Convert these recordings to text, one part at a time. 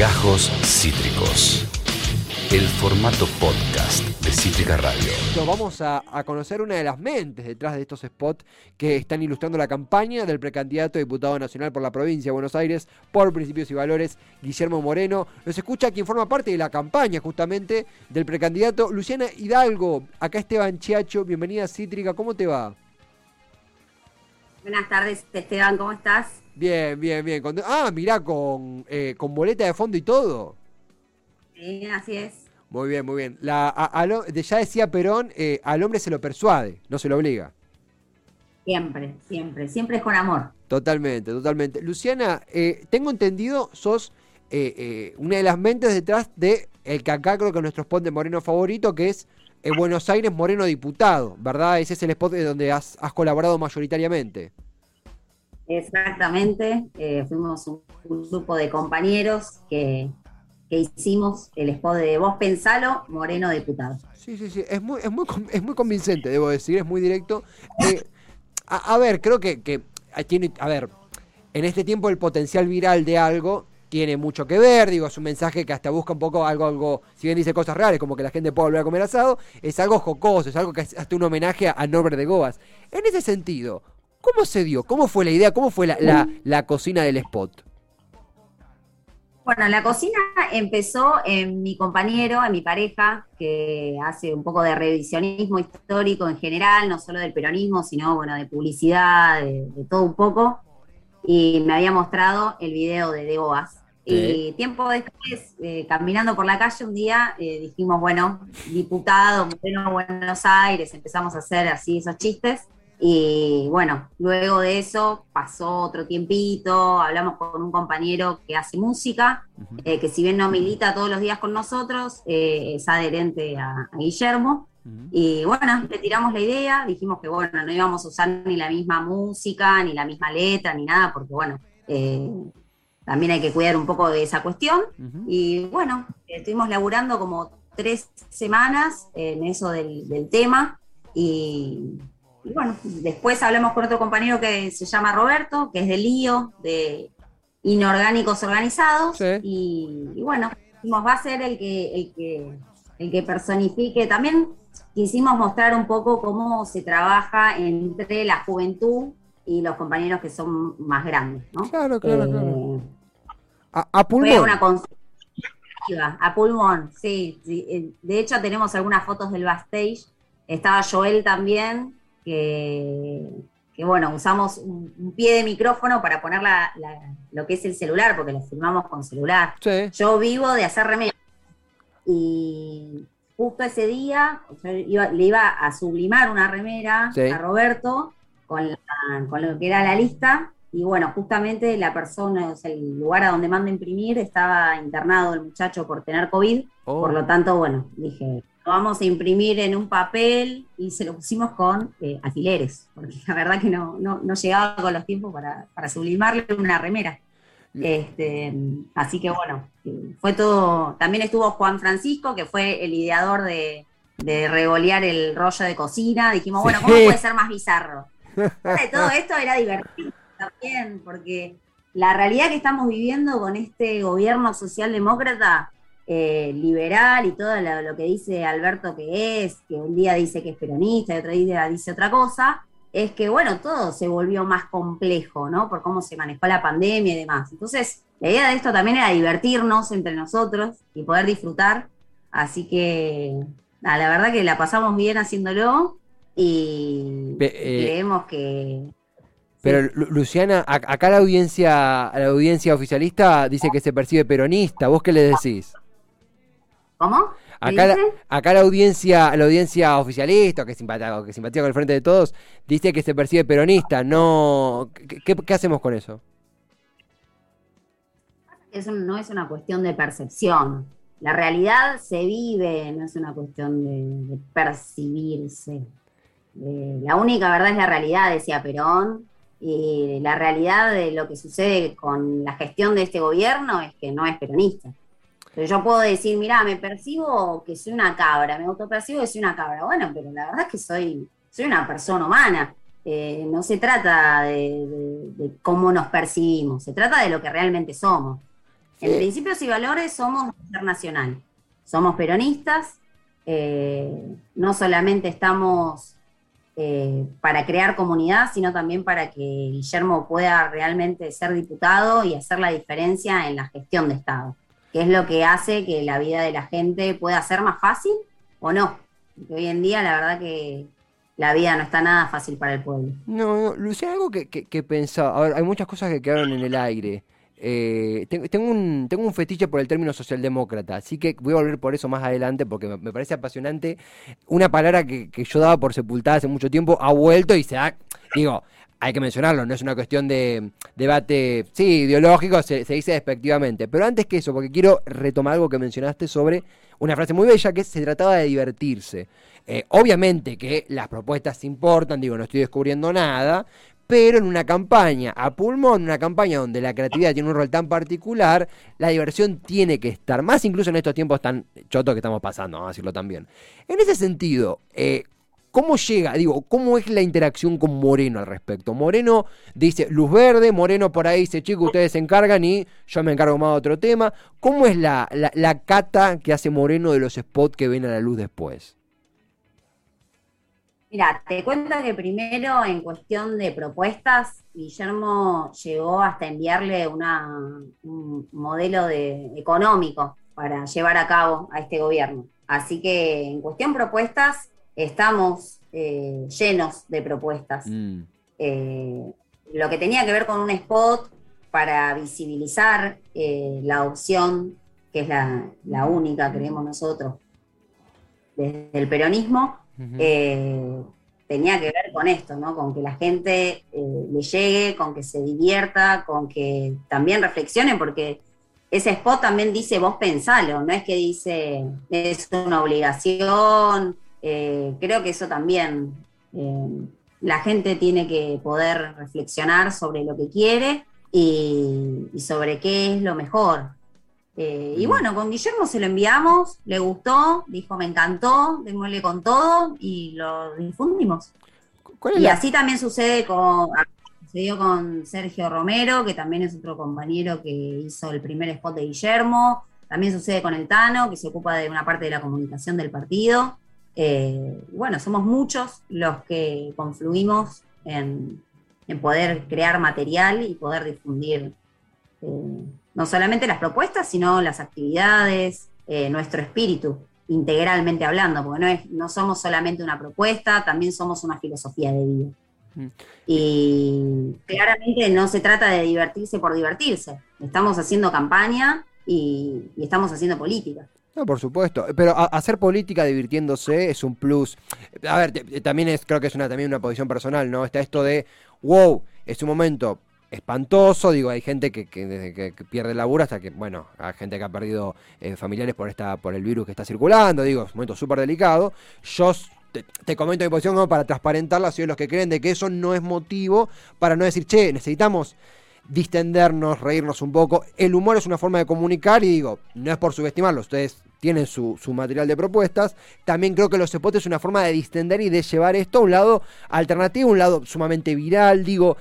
Gajos Cítricos. El formato podcast de Cítrica Radio. Vamos a, a, conocer una de las mentes detrás de estos spots que están ilustrando la campaña del precandidato a diputado nacional por la provincia de Buenos Aires por Principios y Valores, Guillermo Moreno. Nos escucha quien forma parte de la campaña justamente del precandidato, Luciana Hidalgo. Acá Esteban Chiacho, bienvenida a Cítrica, ¿cómo te va? Buenas tardes, Esteban, ¿cómo estás? Bien, bien, bien. ah, mirá, con, eh, con boleta de fondo y todo. Sí, así es. Muy bien, muy bien. La, ya decía Perón, eh, al hombre se lo persuade, no se lo obliga. Siempre, siempre, siempre es con amor. Totalmente, totalmente. Luciana, eh, tengo entendido, sos una de las mentes detrás de el que acá creo que es nuestro spot de Moreno favorito, que es Buenos Aires Moreno Diputado, ¿verdad? Ese es el spot de donde has, has colaborado mayoritariamente. Exactamente, eh, fuimos un, grupo de compañeros que, hicimos el spot de Vos Pensalo, Moreno Diputado. Sí, sí, sí, es muy, es muy, es muy convincente, debo decir, es muy directo. Eh, a, ver, creo que, que tiene, a ver, en este tiempo el potencial viral de algo tiene mucho que ver, digo, es un mensaje que hasta busca un poco algo, algo, si bien dice cosas reales, como que la gente puede volver a comer asado, es algo jocoso, es algo que es hasta un homenaje a Norbert de Goas. En ese sentido, ¿Cómo se dio? ¿Cómo fue la idea? ¿Cómo fue la, cocina del spot? Bueno, la cocina empezó en mi compañero, en mi pareja, que hace un poco de revisionismo histórico en general, no solo del peronismo, sino bueno, de publicidad, de, todo un poco. Y me había mostrado el video de De Boas. Y tiempo después, eh, caminando por la calle un día, eh, dijimos, bueno, diputado, Buenos Aires, empezamos a hacer así esos chistes. Y bueno, luego de eso pasó otro tiempito, hablamos con un compañero que hace música, eh, que si bien no milita todos los días con nosotros, eh, es adherente a, Guillermo. Y bueno, le tiramos la idea, dijimos que bueno, no íbamos a usar ni la misma música, ni la misma letra, ni nada, porque bueno, eh, también hay que cuidar un poco de esa cuestión. Y bueno, estuvimos laburando como tres semanas en eso del, del tema. Y y bueno, después hablamos con otro compañero que se llama Roberto, que es de lío, de inorgánicos organizados. Y, bueno, va a ser el que, el que, el que personifique. También quisimos mostrar un poco cómo se trabaja entre la juventud y los compañeros que son más grandes, ¿no? Claro, claro, claro. Eh, a, pulmón. a pulmón, sí, sí. Eh, de hecho, tenemos algunas fotos del backstage. Estaba Joel también, que, bueno, usamos un, pie de micrófono para poner lo que es el celular, porque lo filmamos con celular. Yo vivo de hacer remedio. Y justo ese día le iba a sublimar una remera a Roberto con, con lo que era la lista. Y bueno, justamente la persona, o sea, el lugar a donde mando imprimir, estaba internado el muchacho por tener COVID. Oh. Por lo tanto, bueno, dije, vamos a imprimir en un papel y se lo pusimos con eh, alfileres, porque la verdad que no, no, llegaba con los tiempos para, para sublimarle una remera. Este, así que bueno, fue todo. También estuvo Juan Francisco, que fue el ideador de, de revolear el rollo de cocina. Dijimos, bueno, ¿cómo puede ser más bizarro? todo esto era divertido también, porque la realidad que estamos viviendo con este gobierno socialdemócrata eh, liberal y todo lo, que dice Alberto que es, que un día dice que es peronista y otro día dice otra cosa, es que, bueno, todo se volvió más complejo, ¿no? Por cómo se manejó la pandemia y demás. Entonces, la idea de esto también era divertirnos entre nosotros y poder disfrutar. Así que, la verdad que la pasamos bien haciéndolo y eh, creemos que... Pero Luciana, acá la audiencia, la audiencia oficialista dice que se percibe peronista. ¿Vos qué le decís? ¿Cómo? Acá la, acá la audiencia, la audiencia oficialista, que simpatía, que simpatía con el frente de todos, dice que se percibe peronista. No, ¿qué, hacemos con eso? Eso no es una cuestión de percepción. La realidad se vive, no es una cuestión de, percibirse. Eh, la única verdad es la realidad, decía Perón, y la realidad de lo que sucede con la gestión de este gobierno es que no es peronista. Pero yo puedo decir, mira, me percibo que soy una cabra, me autopercibo que soy una cabra. Bueno, pero la verdad es que soy, soy una persona humana. Eh, no se trata de, cómo nos percibimos, se trata de lo que realmente somos. En principios y valores somos internacional. Somos peronistas, eh, no solamente estamos eh, para crear comunidad, sino también para que Guillermo pueda realmente ser diputado y hacer la diferencia en la gestión de Estado, que es lo que hace que la vida de la gente pueda ser más fácil o no. Porque hoy en día la verdad que la vida no está nada fácil para el pueblo. No, no Lucía, algo que, que, pensaba, a ver, hay muchas cosas que quedaron en el aire. Eh, tengo, un, tengo un fetiche por el término socialdemócrata, así que voy a volver por eso más adelante porque me, parece apasionante. Una palabra que, yo daba por sepultada hace mucho tiempo ha vuelto y se ha, digo, hay que mencionarlo, no es una cuestión de debate, sí, ideológico, se, dice despectivamente. Pero antes que eso, porque quiero retomar algo que mencionaste sobre una frase muy bella que se trataba de divertirse. Eh, obviamente que las propuestas importan, digo, no estoy descubriendo nada, pero en una campaña a pulmón, una campaña donde la creatividad tiene un rol tan particular, la diversión tiene que estar, más incluso en estos tiempos tan chotos que estamos pasando, vamos a decirlo también. En ese sentido, eh, ¿Cómo llega? Digo, ¿cómo es la interacción con Moreno al respecto? Moreno dice luz verde, Moreno por ahí dice, chicos, ustedes se encargan y yo me encargo más de otro tema. ¿Cómo es la, la cata que hace Moreno de los spots que ven a la luz después? Mira, te cuento que primero en cuestión de propuestas, Guillermo llegó hasta enviarle un modelo de, económico para llevar a cabo a este gobierno. Así que en cuestión propuestas estamos eh, llenos de propuestas. Mm. Eh, lo que tenía que ver con un spot para visibilizar eh, la opción, que es la, la única, creemos nosotros, desde el peronismo, eh, tenía que ver con esto, ¿no? Con que la gente eh, le llegue, con que se divierta, con que también reflexione, porque ese spot también dice vos pensalo, no es que dice es una obligación, eh, creo que eso también la gente tiene que poder reflexionar sobre lo que quiere y sobre qué es lo mejor. Eh, y bueno, con Guillermo se lo enviamos, le gustó, dijo me encantó, démosle con todo y lo difundimos. Y así también sucede con, sucedió con Sergio Romero, que también es otro compañero que hizo el primer spot de Guillermo. También sucede con el Tano, que se ocupa de una parte de la comunicación del partido. Eh, bueno, somos muchos los que confluimos en, poder crear material y poder difundir eh, no solamente las propuestas, sino las actividades, eh, nuestro espíritu, integralmente hablando, porque no, es, no somos solamente una propuesta, también somos una filosofía de vida. Mm. Y claramente no se trata de divertirse por divertirse, estamos haciendo campaña y, estamos haciendo política. No, por supuesto. Pero hacer política divirtiéndose es un plus. A ver, también es, creo que es una, también una posición personal, ¿no? Está esto de, wow, es un momento espantoso, digo, hay gente que, que, pierde el laburo hasta que, bueno, hay gente que ha perdido eh, familiares por esta, por el virus que está circulando, digo, es un momento súper delicado. Yo te, comento mi posición como para transparentarla, soy los que creen de que eso no es motivo para no decir, che, necesitamos distendernos, reírnos un poco. El humor es una forma de comunicar y digo, no es por subestimarlo, ustedes tienen su, su, material de propuestas. También creo que los spots es una forma de distender y de llevar esto a un lado alternativo, un lado sumamente viral. Digo,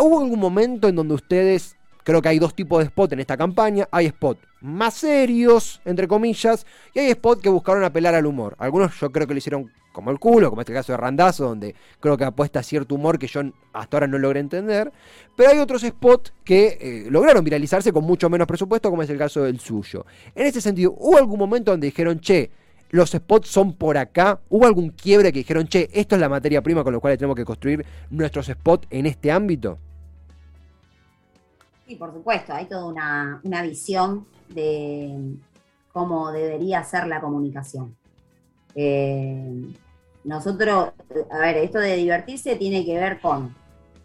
¿Hubo algún momento en donde ustedes, creo que hay dos tipos de spot en esta campaña, hay spot más serios, entre comillas, y hay spot que buscaron apelar al humor. Algunos yo creo que lo hicieron como el culo, como este caso de Randazo, donde creo que apuesta cierto humor que yo hasta ahora no logré entender. Pero hay otros spots que eh, lograron viralizarse con mucho menos presupuesto, como es el caso del suyo. En ese sentido, ¿hubo algún momento donde dijeron, che, los spots son por acá. ¿Hubo algún quiebre que dijeron, che, esto es la materia prima con la cual tenemos que construir nuestros spots en este ámbito? Sí, por supuesto, hay toda una, visión de cómo debería ser la comunicación. Eh, nosotros, a ver, esto de divertirse tiene que ver con,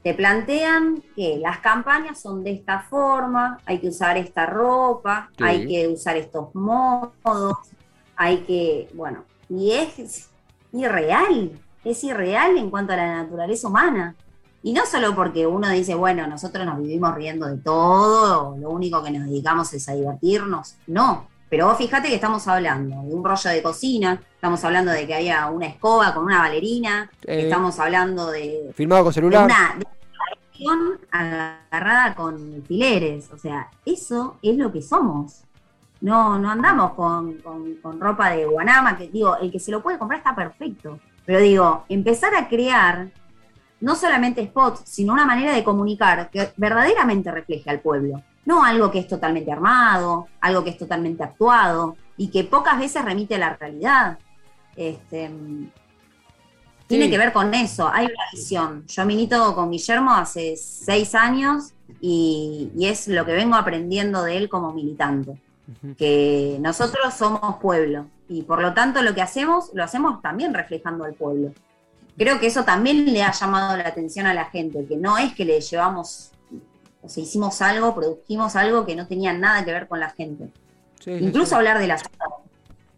te plantean que las campañas son de esta forma, hay que usar esta ropa, hay que usar estos modos, hay que, bueno, y es irreal, es irreal en cuanto a la naturaleza humana. Y no solo porque uno dice, bueno, nosotros nos vivimos riendo de todo, lo único que nos dedicamos es a divertirnos. No, pero vos fíjate que estamos hablando de un rollo de cocina, estamos hablando de que haya una escoba con una valerina, estamos hablando de... Filmado con celular. religión agarrada con alfileres. O sea, eso es lo que somos. No, no andamos con, con, ropa de Guanama, que digo, el que se lo puede comprar está perfecto. Pero digo, empezar a crear no solamente spots, sino una manera de comunicar que verdaderamente refleje al pueblo. No algo que es totalmente armado, algo que es totalmente actuado y que pocas veces remite a la realidad. Este, Tiene que ver con eso, hay una visión. Yo milito con Guillermo hace seis años y, es lo que vengo aprendiendo de él como militante. Que nosotros somos pueblo y por lo tanto lo que hacemos lo hacemos también reflejando al pueblo creo que eso también le ha llamado la atención a la gente, que no es que le llevamos, o sea, hicimos algo, produjimos algo que no tenía nada que ver con la gente. Incluso hablar del asado.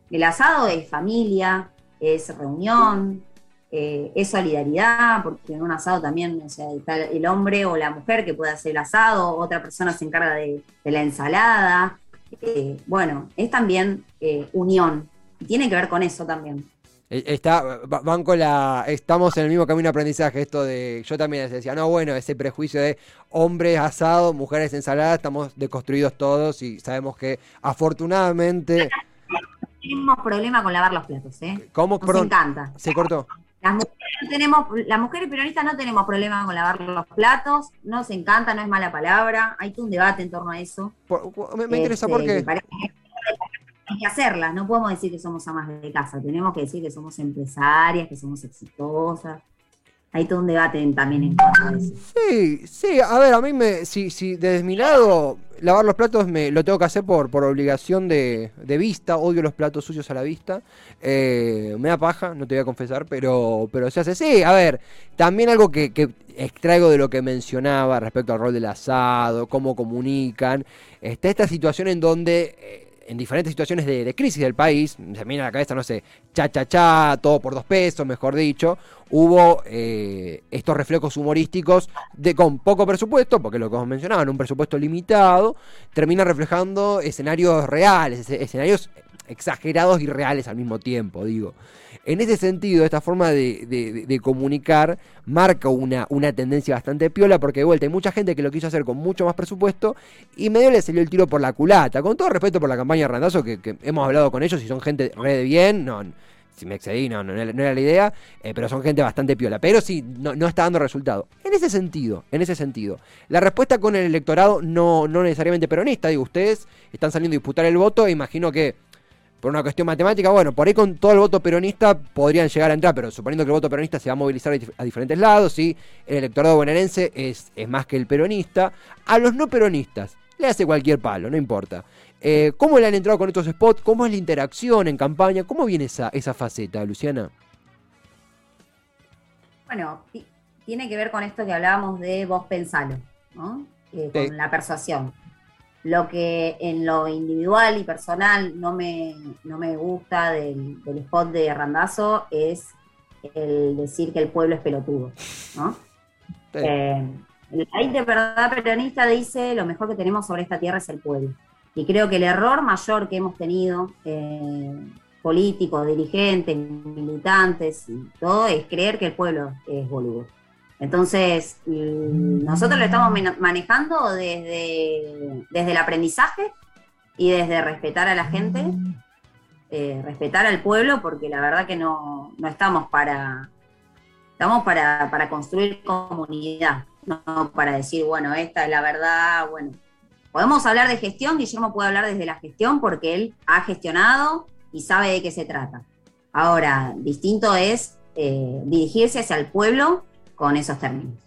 El asado es familia, es reunión, eh, es solidaridad, porque en un asado también o sea, está el hombre o la mujer que puede hacer el asado, otra persona se encarga de, la ensalada. Eh, bueno, es también eh, unión, y tiene que ver con eso también. Eh, está, van con la. Estamos en el mismo camino de aprendizaje. Esto de. Yo también les decía, no, bueno, ese prejuicio de hombres asados, mujeres ensaladas, estamos deconstruidos todos y sabemos que afortunadamente. Tenemos problema con lavar los platos, ¿eh? ¿Cómo? Nos encanta. Se cortó. Las mujeres, tenemos, las mujeres peronistas no tenemos problema con lavar los platos, nos encanta, no es mala palabra. Hay todo un debate en torno a eso. me, interesa este, porque hay que hacerlas, no podemos decir que somos amas de casa, tenemos que decir que somos empresarias, que somos exitosas. Hay todo un debate también en cuanto a eso. Sí, sí, a ver, a mí me, si, si desde mi lado lavar los platos me lo tengo que hacer por, por obligación de, vista, odio los platos sucios a la vista, eh, me da paja, no te voy a confesar, pero, pero se hace, sí, a ver, también algo que, que extraigo de lo que mencionaba respecto al rol del asado, cómo comunican, está esta situación en donde... Eh, en diferentes situaciones de, crisis del país, se la cabeza, no sé, cha cha cha, todo por dos pesos, mejor dicho, hubo eh, estos reflejos humorísticos de con poco presupuesto, porque lo que os mencionaban, un presupuesto limitado, termina reflejando escenarios reales, escenarios exagerados y reales al mismo tiempo, digo. En ese sentido, esta forma de, comunicar marca una, una, tendencia bastante piola, porque de vuelta hay mucha gente que lo quiso hacer con mucho más presupuesto y medio le salió el tiro por la culata. Con todo respeto por la campaña de Randazo, que, hemos hablado con ellos y son gente re de bien, no, si me excedí, no, no, era la idea, eh, pero son gente bastante piola. Pero sí, no, no, está dando resultado. En ese sentido, en ese sentido, la respuesta con el electorado no, no necesariamente peronista, digo, ustedes están saliendo a disputar el voto, imagino que por una cuestión matemática, bueno, por ahí con todo el voto peronista podrían llegar a entrar, pero suponiendo que el voto peronista se va a movilizar a diferentes lados, ¿sí? el electorado bonaerense es, es más que el peronista, a los no peronistas le hace cualquier palo, no importa. Eh, ¿Cómo le han entrado con estos spots? ¿Cómo es la interacción en campaña? ¿Cómo viene esa, esa faceta, Luciana? Bueno, tiene que ver con esto que hablábamos de vos pensalo, ¿no? Eh, con la persuasión. Lo que en lo individual y personal no me, no me gusta del, spot de Randazo es el decir que el pueblo es pelotudo, ¿no? Eh, el de verdad peronista dice lo mejor que tenemos sobre esta tierra es el pueblo. Y creo que el error mayor que hemos tenido, eh, políticos, dirigentes, militantes y todo, es creer que el pueblo es boludo. Entonces, mm, nosotros lo estamos manejando desde, desde el aprendizaje y desde respetar a la gente, eh, respetar al pueblo, porque la verdad que no, estamos para, estamos para, para, construir comunidad, no para decir, bueno, esta es la verdad, bueno. Podemos hablar de gestión, Guillermo puede hablar desde la gestión porque él ha gestionado y sabe de qué se trata. Ahora, distinto es eh, dirigirse hacia el pueblo con esos términos.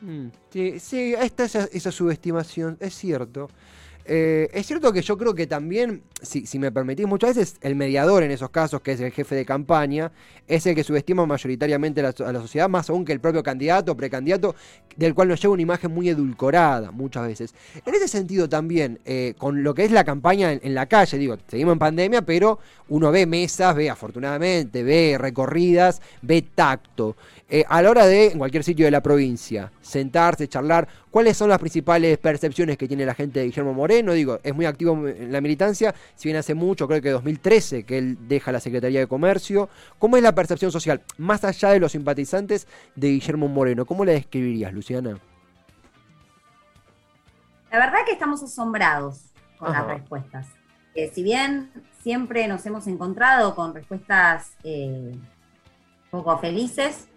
Mm, sí, sí, esta esa, esa subestimación, es cierto. Eh, es cierto que yo creo que también, si, me permitís, muchas veces el mediador en esos casos, que es el jefe de campaña, es el que subestima mayoritariamente a la, sociedad, más aún que el propio candidato o precandidato, del cual nos lleva una imagen muy edulcorada muchas veces. En ese sentido también, eh, con lo que es la campaña en, la calle, digo, seguimos en pandemia, pero uno ve mesas, ve afortunadamente, ve recorridas, ve tacto. Eh, a la hora de, en cualquier sitio de la provincia, sentarse, charlar, ¿cuáles son las principales percepciones que tiene la gente de Guillermo Moreno? Digo, es muy activo en la militancia, si bien hace mucho, creo que 2013 que él deja la Secretaría de Comercio. ¿Cómo es la percepción social, más allá de los simpatizantes de Guillermo Moreno? ¿Cómo la describirías, Luciana? La verdad que estamos asombrados con Ajá. las respuestas. Eh, si bien siempre nos hemos encontrado con respuestas eh, poco felices,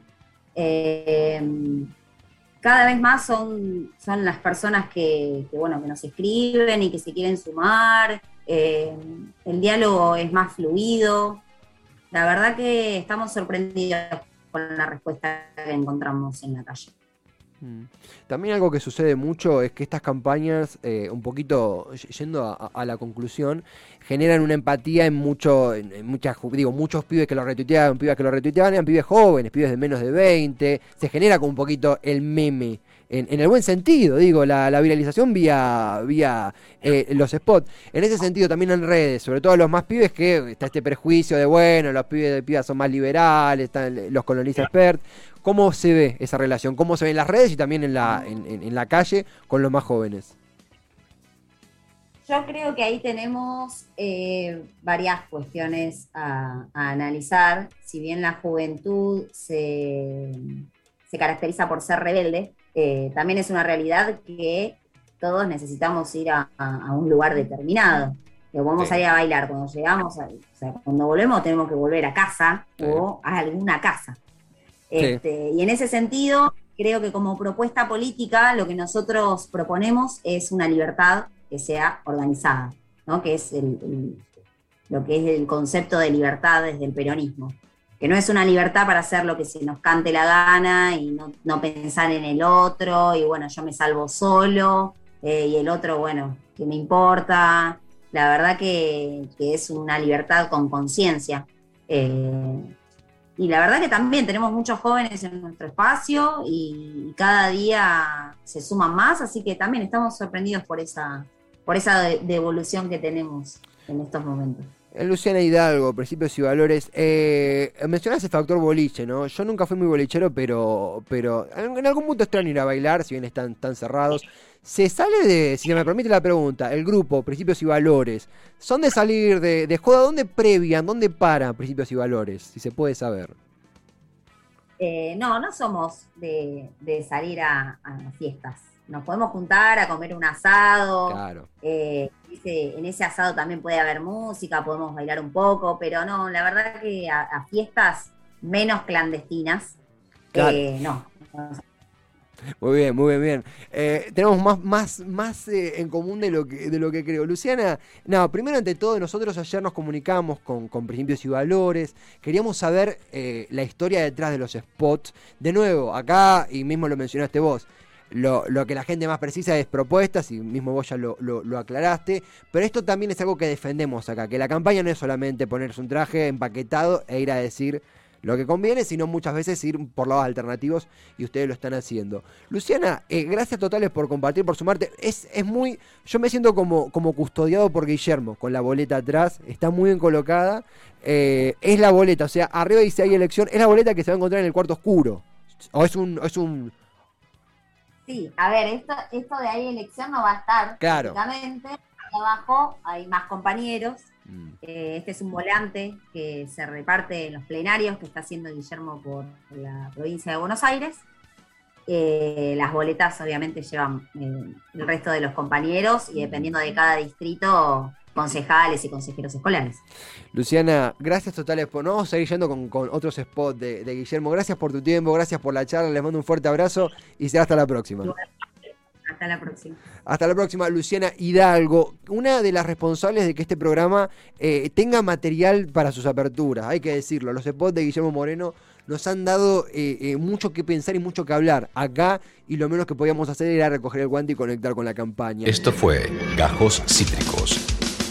eh, cada vez más son, son las personas que, que, bueno, que nos escriben y que se quieren sumar. eh, el diálogo es más fluido. La verdad que estamos sorprendidos con la respuesta que encontramos en la calle. Mm. También algo que sucede mucho es que estas campañas, eh, un poquito yendo a, a la conclusión, generan una empatía en mucho, en, muchas, digo, muchos pibes que lo retuiteaban, pibes que lo retuiteaban, eran pibes jóvenes, pibes de menos de 20, se genera como un poquito el meme. En, en el buen sentido, digo, la, la viralización vía, vía eh, los spots. En ese sentido, también en redes, sobre todo a los más pibes, que está este prejuicio de, bueno, los pibes de pibas son más liberales, están, los coloniza expert. ¿Cómo se ve esa relación? ¿Cómo se ve en las redes y también en la, en, en- en la calle con los más jóvenes? Yo creo que ahí tenemos eh, varias cuestiones a, a analizar. Si bien la juventud se, se caracteriza por ser rebelde, eh, también es una realidad que todos necesitamos ir a, a- a un lugar determinado. Que vamos Sí. a ir a bailar. Cuando llegamos, a- o sea, cuando volvemos tenemos que volver a casa Sí. o a alguna casa. Sí. Este, Y en ese sentido, creo que como propuesta política, lo que nosotros proponemos es una libertad que sea organizada, ¿no? que es el- el- lo que es el concepto de libertad desde el peronismo. Que no es una libertad para hacer lo que se nos cante la gana y no, no pensar en el otro, y bueno, yo me salvo solo, eh, y el otro, bueno, ¿qué me importa? La verdad que, que es una libertad con conciencia. Eh, y la verdad que también tenemos muchos jóvenes en nuestro espacio y cada día se suman más, así que también estamos sorprendidos por esa, por esa de- devolución que tenemos en estos momentos. Eh, Luciana Hidalgo, Principios y Valores. Eh, mencionaste el factor boliche, ¿no? Yo nunca fui muy bolichero, pero, pero en algún punto extraño ir a bailar, si bien están tan cerrados. Se sale de, si se me permite la pregunta, el grupo Principios y Valores, ¿son de salir de, de joda? ¿Dónde previan? ¿Dónde paran Principios y Valores? Si se puede saber. Eh, no, no somos de, de salir a fiestas. Nos podemos juntar a comer un asado. Claro. eh, ese- en ese asado también puede haber música, podemos bailar un poco, pero no, la verdad que a, a fiestas menos clandestinas, Claro. eh, no. Muy bien, muy bien, bien. Eh, tenemos más, más, más eh, en común de lo, que, de lo que creo. Luciana, no, primero ante todo, nosotros ayer nos comunicamos con, con Principios y Valores. Queríamos saber eh, la historia detrás de los spots. De nuevo, acá, y mismo lo mencionaste vos, lo, lo que la gente más precisa es propuestas, y mismo vos ya lo, lo- aclaraste. Pero esto también es algo que defendemos acá, que la campaña no es solamente ponerse un traje empaquetado e ir a decir lo que conviene, sino muchas veces ir por lados alternativos y ustedes lo están haciendo. Luciana, eh, gracias totales por compartir, por sumarte. Es, es muy. Yo me siento como, como custodiado por Guillermo, con la boleta atrás, está muy bien colocada. Eh, es la boleta, o sea, arriba dice hay elección, es la boleta que se va a encontrar en el cuarto oscuro. O es un. es un Sí, a ver, esto, esto de ahí elección no va a estar. Claro. Abajo hay más compañeros. Mm, Eh, este es un volante que se reparte en los plenarios que está haciendo Guillermo por la provincia de Buenos Aires. Eh, las boletas obviamente llevan eh, el resto de los compañeros y dependiendo de cada distrito, concejales y consejeros escolares. Luciana, gracias totales por. No vamos a seguir yendo con, con otros spots de, de Guillermo. Gracias por tu tiempo, gracias por la charla. Les mando un fuerte abrazo y será hasta la próxima. Hasta la próxima. Hasta la próxima, Luciana Hidalgo, una de las responsables de que este programa eh, tenga material para sus aperturas, hay que decirlo. Los spots de Guillermo Moreno nos han dado eh, eh, mucho que pensar y mucho que hablar acá y lo menos que podíamos hacer era recoger el guante y conectar con la campaña. Esto fue Gajos Cítricos.